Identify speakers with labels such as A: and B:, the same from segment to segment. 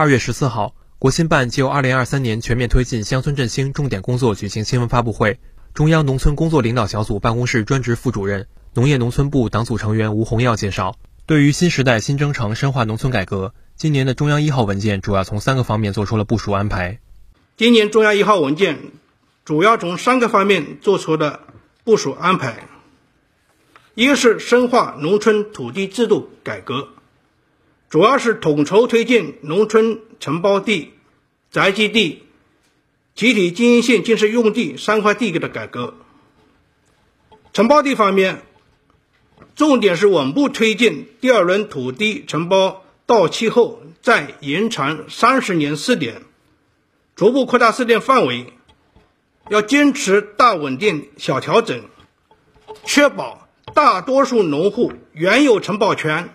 A: 二月十四号，国新办就二零二三年全面推进乡村振兴重点工作举行新闻发布会。中央农村工作领导小组办公室专职副主任、农业农村部党组成员吴洪耀介绍，对于新时代新征程深化农村改革，今年的中央一号文件主要从三个方面做出了部署安排。
B: 今年中央一号文件主要从三个方面做出了部署安排，一个是深化农村土地制度改革。主要是统筹推进农村承包地、宅基地、集体经营性建设用地三块地的改革。承包地方面，重点是稳步推进第二轮土地承包到期后再延长三十年试点，逐步扩大试点范围，要坚持大稳定、小调整，确保大多数农户原有承包权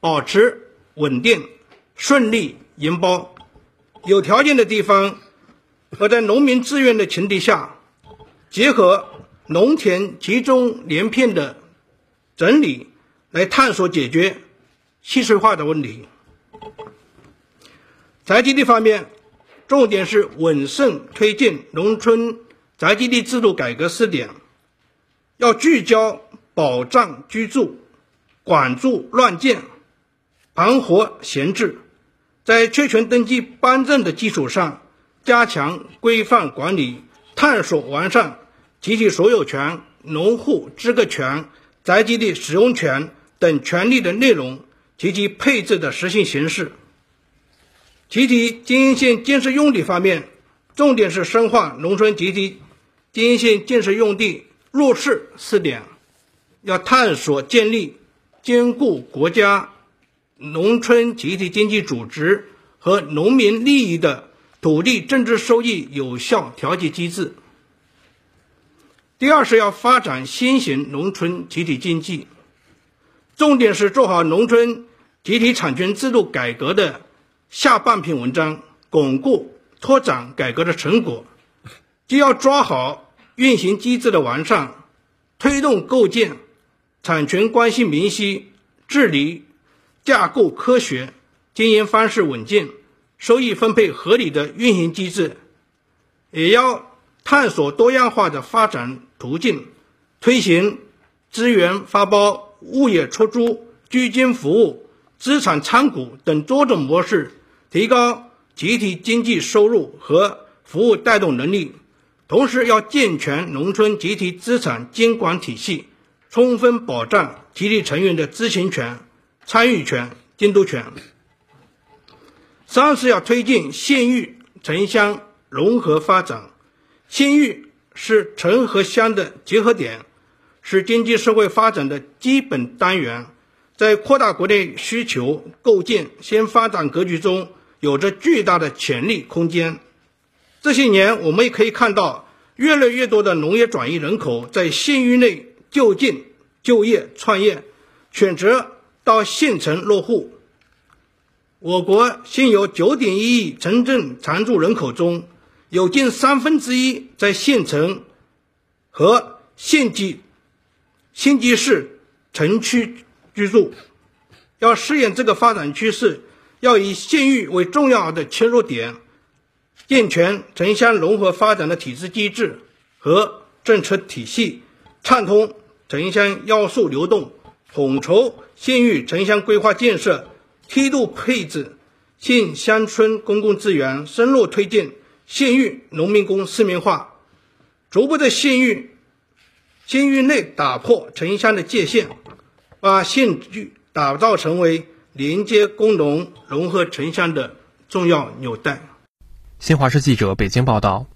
B: 保持。稳定、顺利营包，有条件的地方和在农民自愿的前提下，结合农田集中连片的整理，来探索解决稀碎化的问题。宅基地方面，重点是稳慎推进农村宅基地制度改革试点，要聚焦保障居住，管住乱建。盘活闲置，在确权登记颁证的基础上，加强规范管理，探索完善集体所有权、农户资格权、宅基地使用权等权利的内容及其配置的实行形式。集体经营性建设用地方面，重点是深化农村集体经营性建设用地入市试点，要探索建立兼顾国家。农村集体经济组织和农民利益的土地政治收益有效调节机制。第二是要发展新型农村集体经济，重点是做好农村集体产权制度改革的下半篇文章，巩固拓展改革的成果，既要抓好运行机制的完善，推动构建产权关系明晰、治理。架构科学、经营方式稳健、收益分配合理的运行机制，也要探索多样化的发展途径，推行资源发包、物业出租、居间服务、资产参股等多种模式，提高集体经济收入和服务带动能力。同时，要健全农村集体资产监管体系，充分保障集体成员的知情权。参与权、监督权。三是要推进县域城乡融合发展。县域是城和乡的结合点，是经济社会发展的基本单元，在扩大国内需求、构建新发展格局中，有着巨大的潜力空间。这些年，我们也可以看到，越来越多的农业转移人口在县域内就近就业、创业，选择。到县城落户，我国现有九点一亿城镇常住人口中，有近三分之一在县城和县级、县级市城区居住。要适应这个发展趋势，要以县域为重要的切入点，健全城乡融合发展的体制机制和政策体系，畅通城乡要素流动。统筹县域城乡规划建设，梯度配置县乡村公共资源，深入推进县域农民工市民化，逐步在县域县域内打破城乡的界限，把县域打造成为连接工农、融合城乡的重要纽带。
A: 新华社记者北京报道。